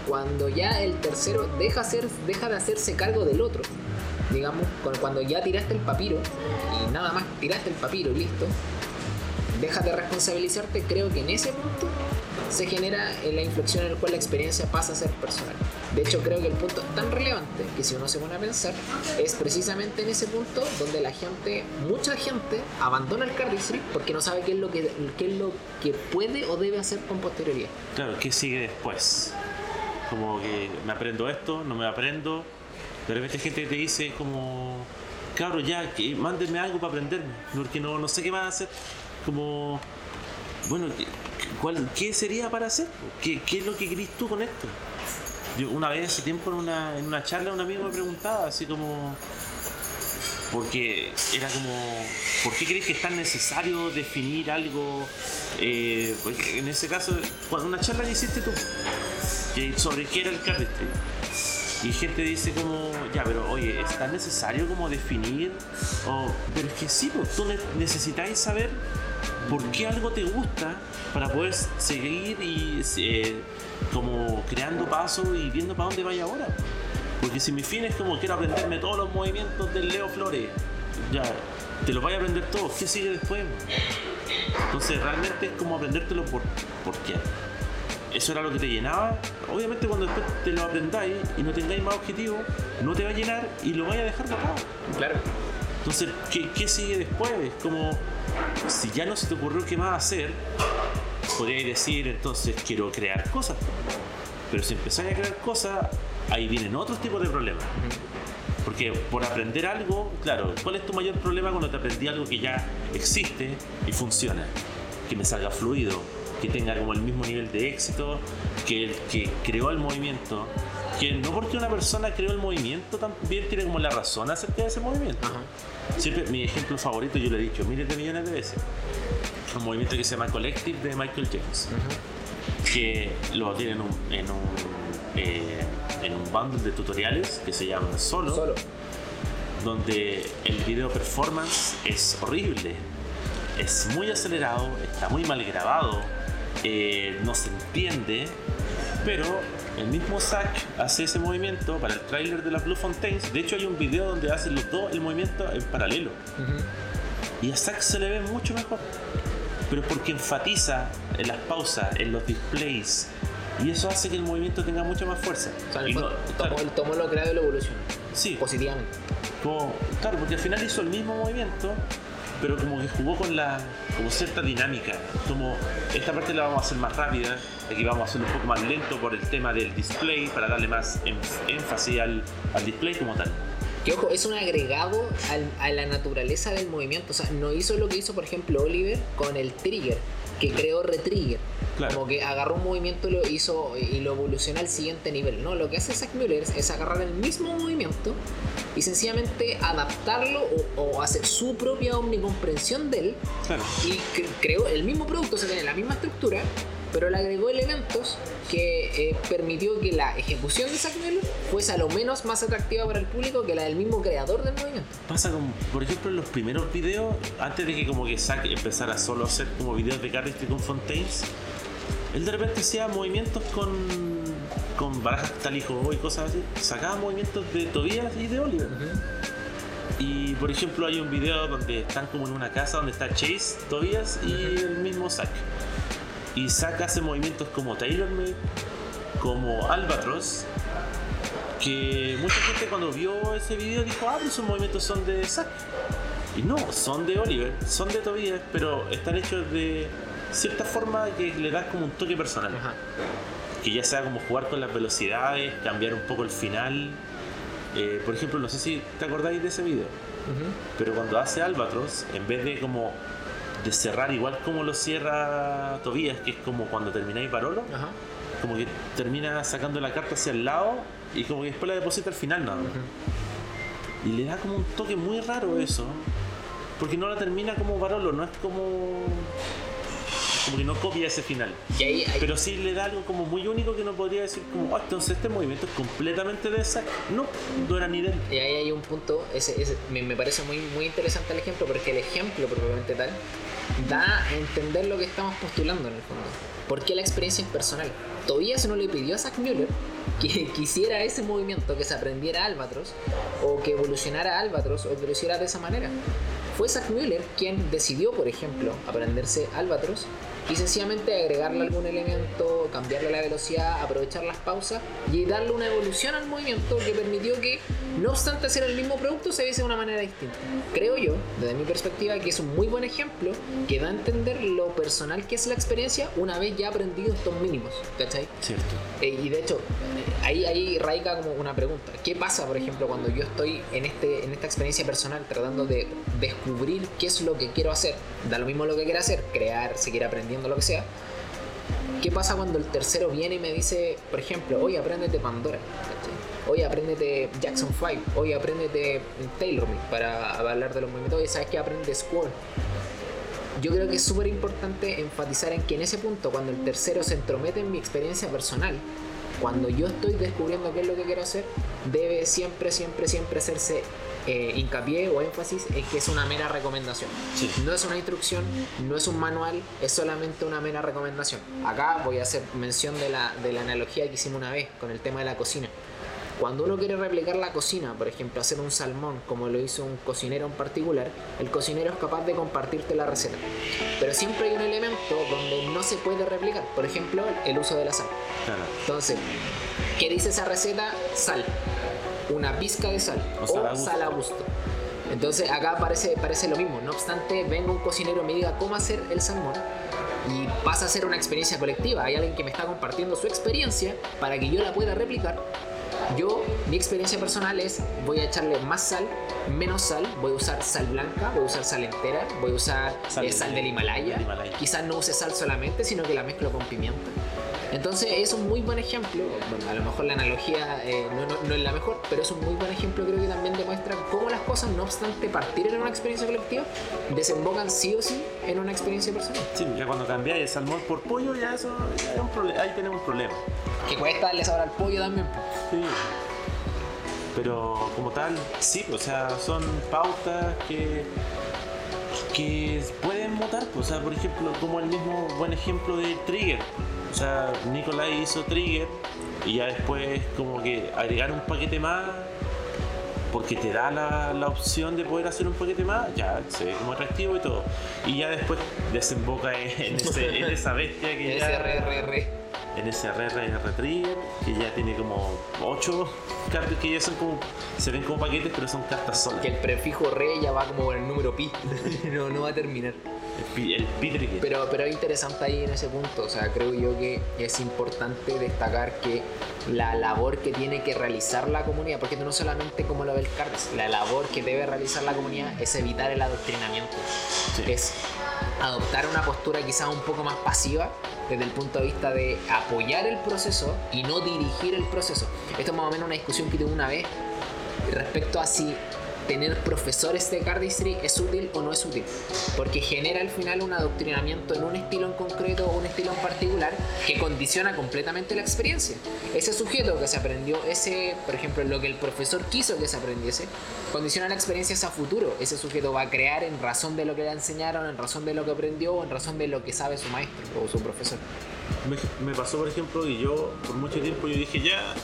cuando ya el tercero deja, hacer, deja de hacerse cargo del otro, digamos, cu- cuando ya tiraste el papiro y nada más tiraste el papiro y listo, dejas de responsabilizarte, creo que en ese punto se genera la inflexión en la cual la experiencia pasa a ser personal. De hecho, creo que el punto tan relevante que si uno se pone a pensar, es precisamente en ese punto donde la gente, mucha gente, abandona el cardistry porque no sabe qué es lo que, qué es lo que puede o debe hacer con posterioridad. Claro, ¿qué sigue después? Como que me aprendo esto, no me aprendo. De repente gente que te dice como, claro, ya, que mándenme algo para aprenderme, porque no, no sé qué más hacer. Como, bueno, ¿qué, ¿qué sería para hacer? ¿Qué, ¿Qué es lo que querís tú con esto? Yo una vez hace tiempo en una, en una charla un amigo me preguntaba así como, porque era como, ¿por qué crees que es tan necesario definir algo? Eh, porque en ese caso, cuando una charla que hiciste tú, sobre qué era el cardistry, y gente dice como, ya, pero oye, ¿es tan necesario como definir? O, pero es que sí, pues tú ne- necesitáis saber por qué algo te gusta para poder seguir y eh, como creando pasos y viendo para dónde vaya ahora. Porque si mi fin es como quiero aprenderme todos los movimientos del Leo Flores, ya, te los vaya a aprender todos, ¿qué sigue después? Entonces realmente es como aprendértelo por, por qué. Eso era lo que te llenaba. Obviamente cuando después te lo aprendáis y no tengáis más objetivos, no te va a llenar y lo vaya a dejar botado. Claro. Entonces, ¿qué, ¿qué, sigue después? Es como, si ya no se te ocurrió qué más hacer, podríais decir, entonces quiero crear cosas. Pero si empezáis a crear cosas, ahí vienen otros tipos de problemas. Porque por aprender algo, claro, ¿cuál es tu mayor problema cuando te aprendí algo que ya existe y funciona? Que me salga fluido, que tenga como el mismo nivel de éxito que el que creó el movimiento. Que no porque una persona creó el movimiento también tiene como la razón acerca de ese movimiento. Siempre mi ejemplo favorito, yo lo he dicho miles de millones de veces, un movimiento que se llama Collective de Michael James, que lo tiene en un, en un, eh, en un bundle de tutoriales que se llama Solo, Solo. donde el video performance es horrible, es muy acelerado, está muy mal grabado, eh, no se entiende, pero el mismo Zack hace ese movimiento para el tráiler de las Blue Fontaines. De hecho, hay un video donde hacen los dos el movimiento en paralelo. Y a Zack se le ve mucho mejor. Pero porque enfatiza en las pausas, en los displays. Y eso hace que el movimiento tenga mucha más fuerza. O sea, el Y fondo, claro, tomó, tomó lo creado y lo evolucionó. Sí. Positivamente. como- claro, porque al final hizo el mismo movimiento, pero como que jugó con la como cierta dinámica. Como esta parte la vamos a hacer más rápida, aquí vamos a hacerlo un poco más lento por el tema del display, para darle más énfasis al, al display como tal. Que ojo, es un agregado al- a la naturaleza del movimiento. O sea, no hizo lo que hizo, por ejemplo, Oliver con el trigger, que creó retrigger. Claro. Como que agarró un movimiento y lo hizo y lo evolucionó al siguiente nivel. No, lo que hace Zack Müller es, es agarrar el mismo movimiento y sencillamente adaptarlo o, o hacer su propia omnicomprensión de él Claro. y cre- creó el mismo producto, o sea, tiene la misma estructura, pero le agregó elementos que eh, permitió que la ejecución de Zack Miller fuese a lo menos más atractiva para el público que la del mismo creador del movimiento. Pasa como, por ejemplo, en los primeros videos, antes de que como que Zack empezara solo a hacer como videos de Carrick con Fontaines, él de repente hacía movimientos con, con barajas tal y y cosas así. Sacaba movimientos de Tobias y de Oliver. Y por ejemplo hay un video donde están como en una casa donde está Chase, Tobias y el mismo Zack. Y Zack hace movimientos como TaylorMade, como Albatros, que mucha gente cuando vio ese video dijo, ah, pero esos movimientos son de Zack. Y no, son de Oliver, son de Tobias, pero están hechos de cierta forma que le dan como un toque personal. Ajá. Que ya sea como jugar con las velocidades, cambiar un poco el final. Eh, por ejemplo, no sé si te acordáis de ese video, pero cuando hace Albatros, en vez de como de cerrar igual como lo cierra Tobías, que es como cuando termináis Barolo, Ajá. como que termina sacando la carta hacia el lado y como que después la deposita al final nada. Y le da como un toque muy raro eso, porque no la termina como Barolo, no es como. como que no copia ese final. Y ahí, ahí- Pero sí le da algo como muy único que no podría decir como, "Ah, entonces este movimiento es completamente de Zack. No, no era ni de él. y ahí hay un punto, ese, ese- me, me parece muy, muy interesante el ejemplo, porque el ejemplo propiamente tal da a entender lo que estamos postulando en el fondo. ¿Por qué la experiencia es personal? Todavía se no le pidió a Zack Müller que quisiera ese movimiento, que se aprendiera Albatros, o que evolucionara Albatros, o que lo hiciera de esa manera. Fue Zack Müller quien decidió, por ejemplo, aprenderse Albatros y sencillamente agregarle algún elemento, cambiarle la velocidad, aprovechar las pausas y darle una evolución al movimiento que permitió que, no obstante hacer el mismo producto, se viese de una manera distinta. Creo yo, desde mi perspectiva, que es un muy buen ejemplo que da a entender lo personal que es la experiencia una vez ya aprendido estos mínimos, ¿cachai? Cierto. Eh, y de hecho, ahí, ahí radica como una pregunta. ¿Qué pasa, por ejemplo, cuando yo estoy en, este, en esta experiencia personal tratando de descubrir qué es lo que quiero hacer? Da lo mismo lo que quiera hacer, crear, seguir aprendiendo, lo que sea. ¿Qué pasa cuando el tercero viene y me dice, por ejemplo, oye, apréndete Pandora? Oye, apréndete Jackson 5. Oye, apréndete TaylorMade para hablar de los movimientos. Oye, ¿sabes qué? Aprende Squall yo creo que es súper importante enfatizar en que en ese punto, cuando el tercero se entromete en mi experiencia personal, cuando yo estoy descubriendo qué es lo que quiero hacer, debe siempre, siempre, siempre hacerse eh, hincapié o énfasis en que es una mera recomendación. Sí. No es una instrucción, no es un manual, es solamente una mera recomendación. Acá voy a hacer mención de la, de la analogía que hicimos una vez con el tema de la cocina. Cuando uno quiere replicar la cocina, por ejemplo, hacer un salmón como lo hizo un cocinero en particular, el cocinero es capaz de compartirte la receta. Pero siempre hay un elemento donde no se puede replicar, por ejemplo, el uso de la sal. Claro. Entonces, ¿qué dice esa receta? Sal. Una pizca de sal. O O, sal a gusto. sal a gusto. Entonces acá parece, parece lo mismo. No obstante, venga un cocinero y me diga cómo hacer el salmón. Y pasa a ser una experiencia colectiva. Hay alguien que me está compartiendo su experiencia para que yo la pueda replicar. Yo, mi experiencia personal es, voy a echarle más sal, menos sal, voy a usar sal blanca, voy a usar sal entera, voy a usar Sal eh, del- sal del Himalaya. del Himalaya. Quizás no use sal solamente, sino que la mezclo con pimienta. Entonces es un muy buen ejemplo, bueno, a lo mejor la analogía eh, no, no- no es la mejor, pero es un muy buen ejemplo, creo que también demuestra cómo las cosas, no obstante partir en una experiencia colectiva, desembocan sí o sí en una experiencia personal. Sí, ya cuando cambiáis el salmón por pollo, ya eso ya es un problema. Ahí tenemos un problema. Que cuesta darle sabor al pollo también. Sí. Pero como tal, sí, o sea, son pautas que, que pueden mutar. pues, O sea, por ejemplo, como el mismo buen ejemplo de Trigger. O sea, Nicolai hizo Trigger y ya después como que agregar un paquete más porque te da la, la opción de poder hacer un paquete más, ya se ve como atractivo y todo. Y ya después desemboca en, ese- en esa bestia que ya SRRR. en ese RR Retriever que ya tiene como 8 cartas que ya son como se ven como paquetes pero son cartas solas Que el prefijo re ya va como con el número pi. no, no va a terminar. El, el. Pero, pero es interesante ahí en ese punto, o sea, creo yo que es importante destacar que la labor que tiene que realizar la comunidad, porque no solamente como lo ve el CARDES, la labor que debe realizar la comunidad es evitar el adoctrinamiento, Sí. es adoptar una postura quizás un poco más pasiva desde el punto de vista de apoyar el proceso y no dirigir el proceso. Esto es más o menos una discusión que tuve una vez respecto a si tener profesores de cardistry es útil o no es útil, porque genera al final un adoctrinamiento en un estilo en concreto o un estilo en particular que condiciona completamente la experiencia. Ese sujeto que se aprendió, ese, por ejemplo, lo que el profesor quiso que se aprendiese, condiciona la experiencia hacia futuro. Ese sujeto va a crear en razón de lo que le enseñaron, en razón de lo que aprendió o en razón de lo que sabe su maestro o su profesor. me, me pasó por ejemplo y yo por mucho tiempo yo dije ya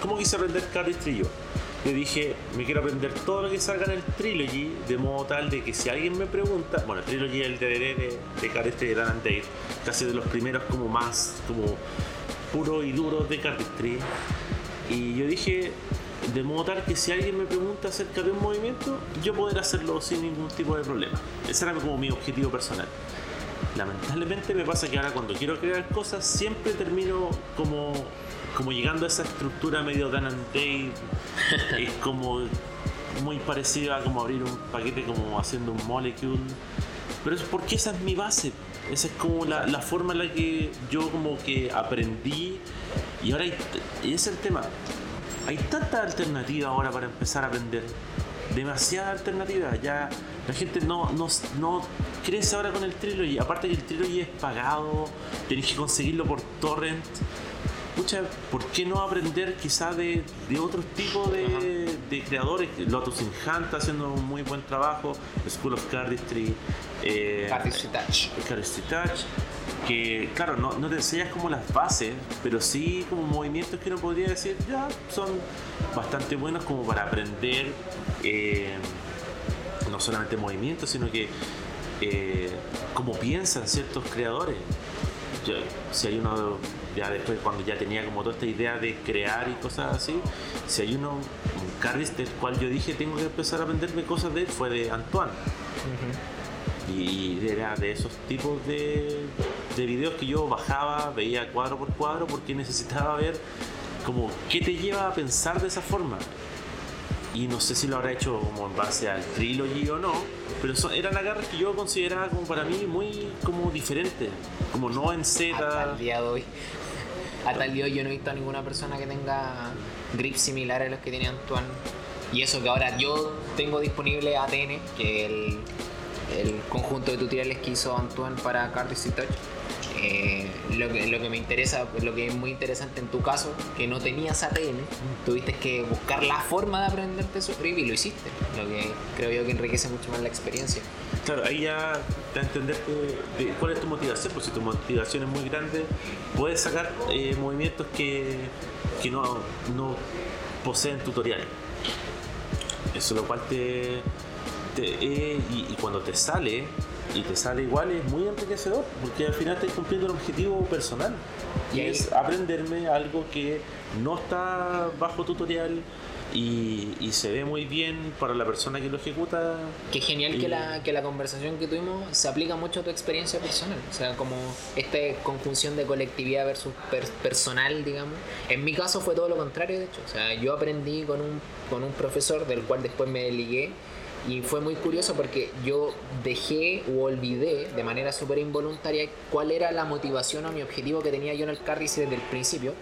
¿cómo quise aprender Cardistry yo? Yo dije me quiero aprender todo lo que salga en el Trilogy de modo tal de que si alguien me pregunta bueno el Trilogy es el DVD de, de de Dan and Dave casi de los primeros como más como puro y duro de Cardistry y yo dije de modo tal que si alguien me pregunta acerca de un movimiento yo poder hacerlo sin ningún tipo de problema. Ese era como mi objetivo personal lamentablemente me pasa que ahora cuando quiero crear cosas siempre termino como como llegando a esa estructura medio Dan and Dave. Es como muy parecido a como abrir un paquete como haciendo un molecule. Pero es porque esa es mi base. Esa es como la, la forma en la que yo como que aprendí. Y ahora hay y ese es el tema. Hay tanta alternativa ahora para empezar a aprender. Demasiada alternativa. Ya la gente no, no, no crece ahora con el Trilogy aparte que el Trilogy es pagado tenés que conseguirlo por torrent Pucha, ¿por qué no aprender quizá de, de otros tipos de, de creadores? Lotus in Hand está haciendo un muy buen trabajo, School of Cardistry, eh, Cardistry Touch. Cardistry Touch, que claro, no, no te enseñas como las bases, pero sí como movimientos que uno podría decir, ya, son bastante buenos como para aprender eh, no solamente movimientos, sino que eh, cómo piensan ciertos creadores. Yo- si hay uno, ya después cuando ya tenía como toda esta idea de crear y cosas así, si hay uno, un Cardis del cual yo dije tengo que empezar a aprenderme cosas de él, fue de Antoine. Y era de esos tipos de, de videos que yo bajaba, veía cuadro por cuadro porque necesitaba ver como qué te lleva a pensar de esa forma. Y no sé si lo habrá hecho como en base al trilogy o no, pero son, eran agarres que yo consideraba como para mí muy como diferentes, como no en Hasta Z. el día de hoy. Hasta el día de hoy yo no he visto a ninguna persona que tenga grips similares a los que tiene Antoine. Y eso que ahora yo tengo disponible ATN, que el, el conjunto de tutoriales que hizo Antoine para Cardistry Touch. Eh, lo, que, que me interesa, lo que es muy interesante en tu caso, que no tenías ATM, tuviste que buscar la forma de aprenderte Script y lo hiciste, lo que creo yo que enriquece mucho más la experiencia. Claro, ahí ya te entender de cuál es tu motivación, pues si tu motivación es muy grande, puedes sacar eh, movimientos que, que no, no poseen tutoriales. Eso lo cual te, eh, y, cuando te sale y te sale igual es muy enriquecedor porque al final estás cumpliendo un objetivo personal y, es aprenderme algo que no está bajo tutorial y, se ve muy bien para la persona que lo ejecuta. Qué genial que, la, que la conversación que tuvimos se aplica mucho a tu experiencia personal. O sea, como esta conjunción de colectividad versus personal, digamos. En mi caso fue todo lo contrario, de hecho. O sea, yo aprendí con un, con un profesor del cual después me ligué y fue muy curioso porque yo dejé o olvidé de manera súper involuntaria cuál era la motivación o mi objetivo que tenía yo en el Carris desde el principio.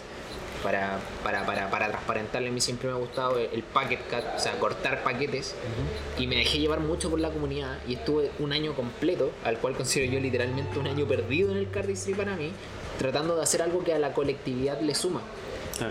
Para, para, para, para transparentarle, a mí siempre me ha gustado el packet cut, o sea, cortar paquetes. Y me dejé llevar mucho por la comunidad y estuve un año completo, al cual considero yo literalmente un año perdido en el Cardistry para mí, tratando de hacer algo que a la colectividad le suma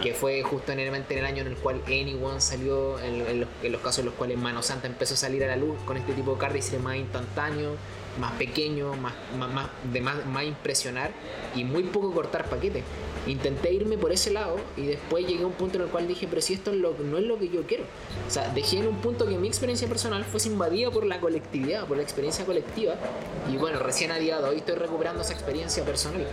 que fue justo en el, en año en el cual Anyone salió, en, los, casos en los cuales Mano Santa empezó a salir a la luz con este tipo de cartas más instantáneo, más pequeño, más, más, más, impresionar y muy poco cortar paquetes. Intenté irme por ese lado y después llegué a un punto en el cual dije, pero si esto no es lo que yo quiero. O sea, dejé en un punto que mi experiencia personal fuese invadida por la colectividad, por la experiencia colectiva. Y bueno, recién a día de hoy estoy recuperando esa experiencia personal.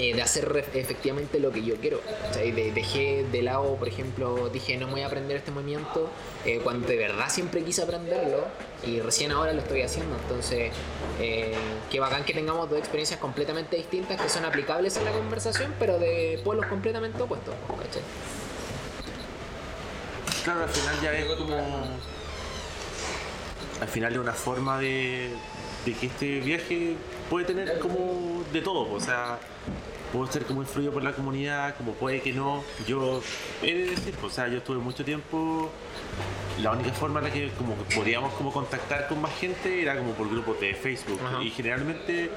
Eh, de hacer efectivamente lo que yo quiero. O sea, dejé de lado, por ejemplo, dije no voy a aprender este movimiento eh, cuando de verdad siempre quise aprenderlo y recién ahora lo estoy haciendo. Entonces, eh, qué bacán que tengamos dos experiencias completamente distintas que son aplicables en la conversación, pero de pueblos completamente opuestos. Claro, al final ya es como. Al final es una forma de, de que este viaje puede tener como de todo, o sea, puedo ser como influido por la comunidad, como puede que no. Yo he de decir, o sea, yo estuve mucho tiempo. La única forma en la que como podíamos como contactar con más gente era como por grupos de Facebook. Y generalmente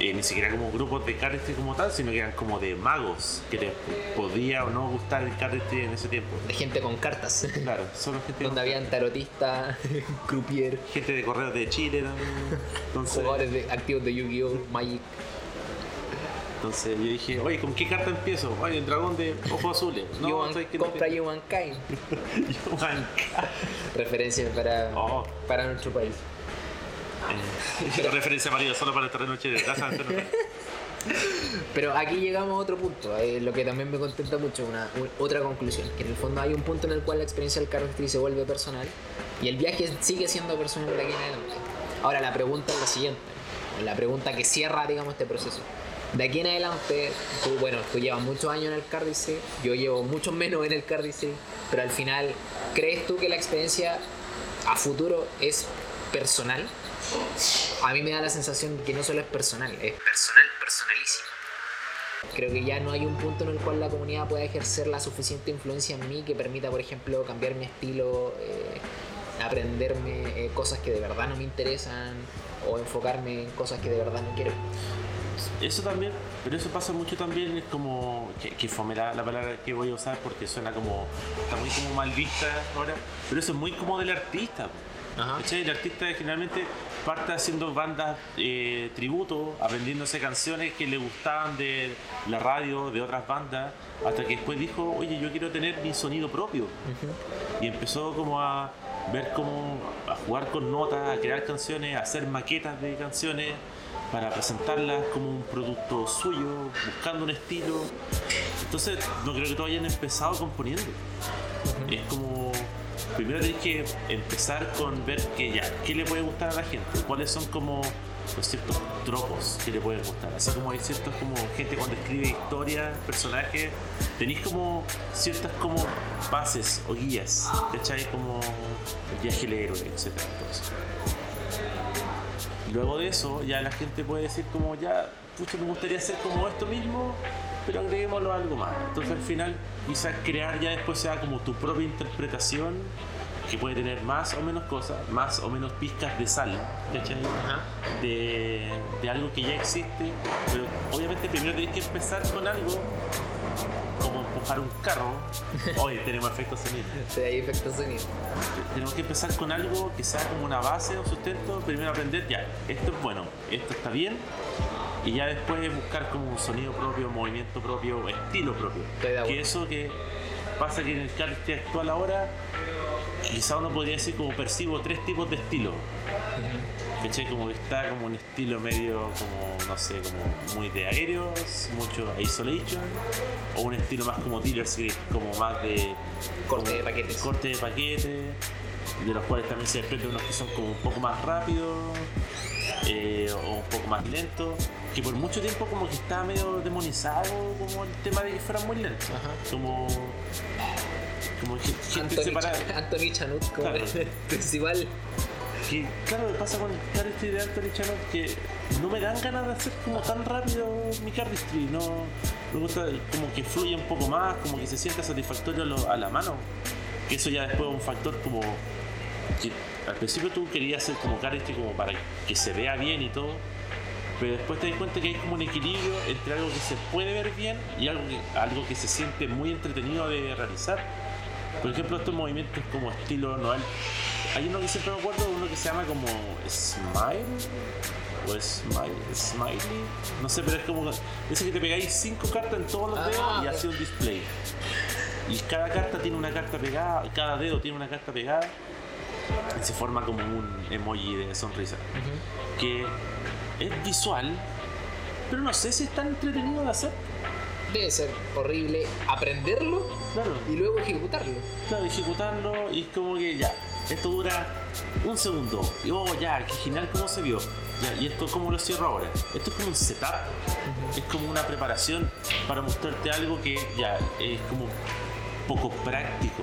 eh, ni siquiera como grupos de carrete como tal, sino que eran como de magos que les podía o no gustar el carrete en ese tiempo. De gente con cartas. Claro, solo gente Donde habían tarotistas, croupier. Gente de correos de Chile también. Jugadores de, activos de Yu-Gi-Oh! Magic. Entonces yo dije, oye, ¿con qué carta empiezo? Oye, el dragón de ojos azules. No, Yuan, compra Yuan Kai. Yuan Referencia para, oh. para nuestro país. Eh, referencia marido solo para esta noche de casa. Pero aquí llegamos a otro punto, eh, lo que también me contenta mucho, una, otra conclusión, que en el fondo hay un punto en el cual la experiencia del carro se vuelve personal y el viaje sigue siendo personal de aquí en adelante. Ahora la pregunta es la siguiente, la pregunta que cierra, digamos, este proceso de aquí en adelante, tú, bueno, tú llevas muchos años en el Cárdice, yo llevo mucho menos en el Cárdice, pero al final, ¿crees tú que la experiencia a futuro es personal? A mí me da la sensación que no solo es personal, es personal, personalísimo. Creo que ya no hay un punto en el cual la comunidad pueda ejercer la suficiente influencia en mí que permita, por ejemplo, cambiar mi estilo, eh, aprenderme eh, cosas que de verdad no me interesan o enfocarme en cosas que de verdad no quiero eso también, pero eso pasa mucho también, es como, que, que fome la, palabra que voy a usar porque suena como, está muy como mal vista ahora, pero eso es muy como del artista. El artista generalmente parte haciendo bandas eh, tributo, aprendiéndose canciones que le gustaban de la radio, de otras bandas, hasta que después dijo, oye, yo quiero tener mi sonido propio. Y empezó como a ver cómo, a jugar con notas, a crear canciones, a hacer maquetas de canciones para presentarlas como un producto suyo, buscando un estilo. Entonces, no creo que todos hayan empezado componiendo. Es como. Primero tienes que empezar con ver que ya, qué le puede gustar a la gente, cuáles son como los ciertos tropos que le pueden gustar. Así como hay ciertos como gente cuando escribe historias, personajes, tenéis como ciertas como bases o guías, ¿cachai? Como el viaje del héroe, etc. Luego de eso, ya la gente puede decir como ya, pucha, me gustaría hacer como esto mismo, pero agreguémoslo a algo más. Entonces al final quizás crear ya después sea como tu propia interpretación que puede tener más o menos cosas, más o menos pizcas de sal, ¿cachai? De, de algo que ya existe, pero obviamente primero tenés que empezar con algo como empujar un carro. Hoy tenemos efectos sonidos. Sí, hay. Tenemos que empezar con algo que sea como una base, un sustento. Primero aprender, ya, esto es bueno, esto está bien. Y ya después buscar como un sonido propio, movimiento propio, estilo propio. Que eso que pasa que en el carte actual ahora, quizá uno podría decir como percibo tres tipos de estilo. ¿Cachai? Como que está como un estilo medio como, no sé, como muy de aéreos, mucho isolation, o un estilo más como dealer script, como más de Corte como de paquetes. corte de paquete, de los cuales también se desprenden unos que son como un poco más rápidos eh, o un poco más lentos, que por mucho tiempo como que estaba medio demonizado como el tema de que fueran muy lentos, Ajá. como como que gente Anthony, separada. Anthony Chanut como Claro. el principal. Que claro, me pasa con el cardistry de Anthony Chanot que no me dan ganas de hacer como tan rápido mi cardistry, no me gusta como que fluya un poco más, como que se sienta satisfactorio a, la mano. Que eso ya después es un factor como que al principio tú querías hacer como cardistry como para que se vea bien y todo, pero después te das cuenta que hay como un equilibrio entre algo que se puede ver bien y algo algo que se siente muy entretenido de realizar. Por ejemplo, estos movimientos como estilo Noel. Hay uno que siempre me acuerdo, uno que se llama como Smile o Smile, Smiley, no sé, pero es como ese que te pegáis cinco cartas en todos los Ah, dedos y ok. hace un display. Y cada carta tiene una carta pegada, cada dedo tiene una carta pegada y se forma como un emoji de sonrisa. Que es visual, pero no sé si es tan entretenido de hacer. Debe ser horrible aprenderlo Claro. y luego ejecutarlo. claro, ejecutarlo y es como que ya, esto dura un segundo. Y oh, ya, qué genial cómo se vio. Ya, y esto cómo lo cierro ahora. Esto es como un setup, es como una preparación para mostrarte algo que ya es como poco práctico.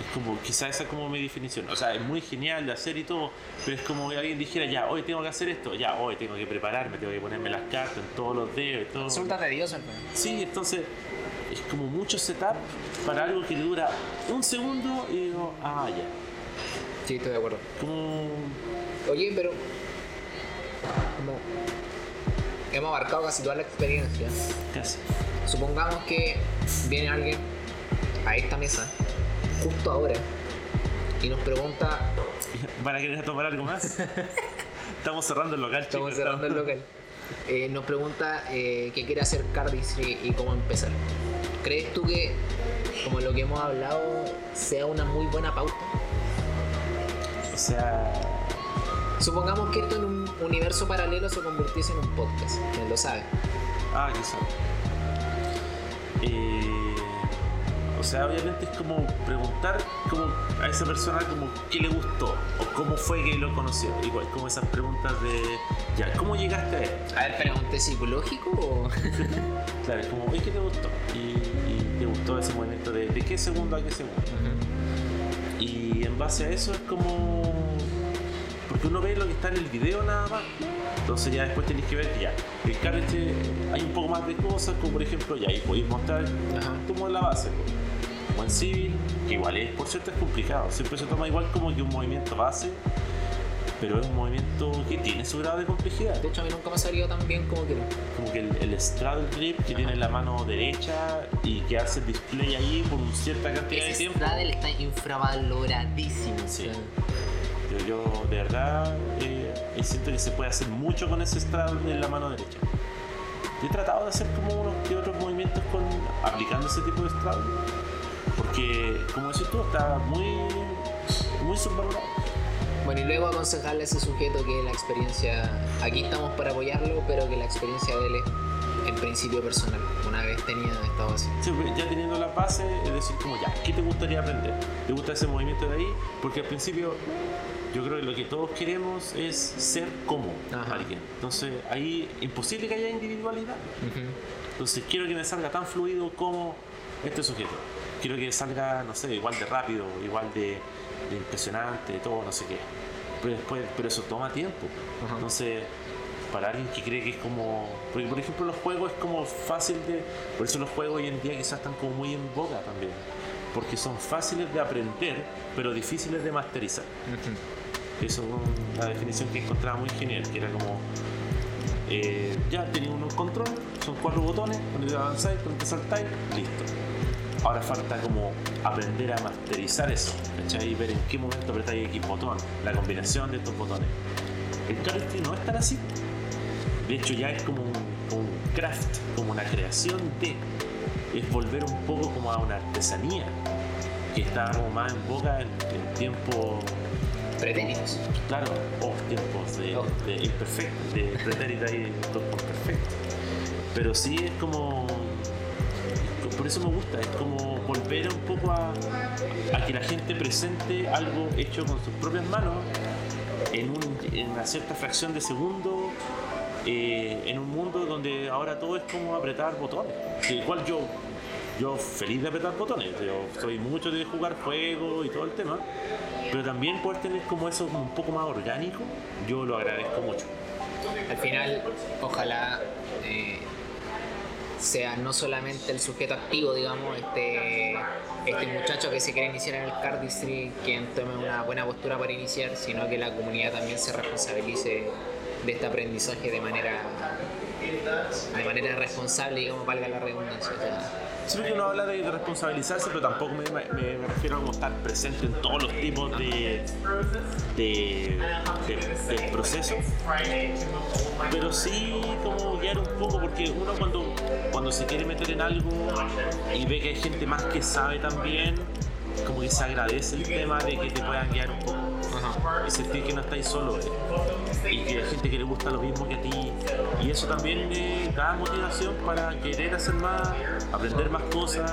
Es como, quizá esa es como mi definición. O sea, es muy genial de hacer y todo, pero es como que alguien dijera, ya, hoy tengo que hacer esto, ya, hoy tengo que prepararme, tengo que ponerme las cartas en todos los dedos y todo. Resulta tedioso. Sí, entonces es como mucho setup para algo que dura un segundo y digo, ah, ya. Sí, estoy de acuerdo. Como. Oye, pero. Como. Hemos abarcado casi toda la experiencia. casi. Supongamos que viene alguien a esta mesa, justo ahora, y nos pregunta. ¿Van a querer tomar algo más? Estamos cerrando el local, Estamos chicos. cerrando el local. Eh, nos pregunta eh, qué quiere hacer cardistry y cómo empezar. ¿Crees tú que, como lo que hemos hablado, sea una muy buena pauta? O sea. Supongamos que esto en un universo paralelo se convirtiese en un podcast. ¿Quién lo sabe? Ah, quizá. Eh, o sea, obviamente es como preguntar como a esa persona como qué le gustó o cómo fue que lo conoció. Igual como esas preguntas de ya, ¿cómo llegaste a él? A ver, pregunté psicológico o. Claro, es como, ¿qué te gustó? Y, gustó ese movimiento de, de qué segundo a qué segundo. Y en base a eso es como. Porque uno ve lo que está en el video nada más. Entonces ya después tenéis que ver que ya. El carrete hay un poco más de cosas, como por ejemplo, ya ahí podéis mostrar Ajá. como la base. Como en civil, que igual es, por cierto, es complicado. Siempre se toma igual como que un movimiento base, pero es un movimiento que tiene su grado de complejidad. De hecho, a mí nunca me ha salido tan bien como quiero. Como que el, el straddle grip que tiene la mano derecha y que hace el display ahí por una cierta cantidad de tiempo. straddle está infravaloradísimo. Sí. o sea, Yo, yo de verdad eh, siento que se puede hacer mucho con ese straddle en la mano derecha. Yo he tratado de hacer como unos que otros movimientos con aplicando ese tipo de straddle. Porque, como decís tú, está muy, muy subvalorado. Bueno, y luego aconsejarle a ese sujeto que la experiencia, aquí estamos para apoyarlo, pero que la experiencia de él es en principio personal. Una vez tenía estado así. Sí, pues, ya teniendo la base, es decir, como ya, ¿qué te gustaría aprender? ¿Te gusta ese movimiento de ahí? Porque al principio yo creo que lo que todos queremos es ser como Ajá. alguien. Entonces ahí imposible que haya individualidad. Entonces quiero que me salga tan fluido como este sujeto. Quiero que salga, no sé, igual de rápido, igual de, de impresionante, todo, no sé qué. Pero después, pero eso toma tiempo. Entonces, para alguien que cree que es como. Porque por ejemplo los juegos es como fácil de. Por eso los juegos hoy en día quizás están como muy en boga también. porque son fáciles de aprender, pero difíciles de masterizar. Eso es una definición que encontraba muy genial, que era como, eh, ya tenía un control, son cuatro botones, cuando te avanzáis, cuando te saltáis, listo. Ahora falta como aprender a masterizar eso, ¿cachai? Y ver en qué momento apretáis X botón, la combinación de estos botones. El cardistry no es tan así. De hecho ya es como un, como un craft, como una creación de... Es volver un poco como a una artesanía que está como más en boca en, en tiempo Pretéritos. Claro, o tiempos de, Oh. de imperfecto, de pretérita y tiempos perfectos. Pero sí es como. Eso me gusta, es como volver un poco a, a que la gente presente algo hecho con sus propias manos en, un- en una cierta fracción de segundo, eh, en un mundo donde ahora todo es como apretar botones. Que igual yo, yo feliz de apretar botones, yo soy mucho de jugar juegos y todo el tema, pero también poder tener como eso un poco más orgánico, yo lo agradezco mucho. Al final, ojalá eh, sea no solamente el sujeto activo, digamos, este, este muchacho que se quiere iniciar en el cardistry quien tome una buena postura para iniciar, sino que la comunidad también se responsabilice de este aprendizaje de manera de manera responsable, digamos, valga la redundancia. Siempre que uno habla de, responsabilizarse, pero tampoco me, refiero a estar presente en todos los tipos de, de, de- pero sí como guiar un poco, porque uno cuando, cuando se quiere meter en algo y ve que hay gente más que sabe también, como que se agradece el tema de que te puedan guiar un poco. Y sentir que no estáis solo eh, y que hay gente que le gusta lo mismo que a ti. Y eso también eh, da motivación para querer hacer más, aprender más cosas.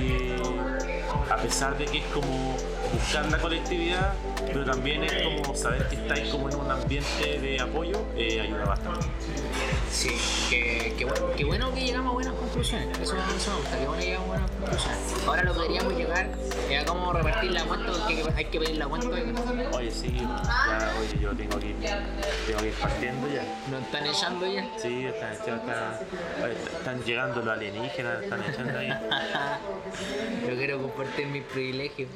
Y eh, a pesar de que es como buscar la colectividad pero también es como saber que estáis como en un ambiente de apoyo eh, ayuda bastante. Sí, que, que bueno, que bueno que llegamos a buenas conclusiones. Eso, eso me gusta, que bueno que llegamos a buenas conclusiones. Ahora lo que deberíamos llegar es a cómo repartir la cuenta, porque hay que pedir la cuenta. Oye, sí, ya, oye, yo tengo que, ir- tengo que ir partiendo ya. Nos están echando ya. Sí, están, están- están- están llegando los alienígenas, están echando ahí. Yo quiero compartir mis privilegios.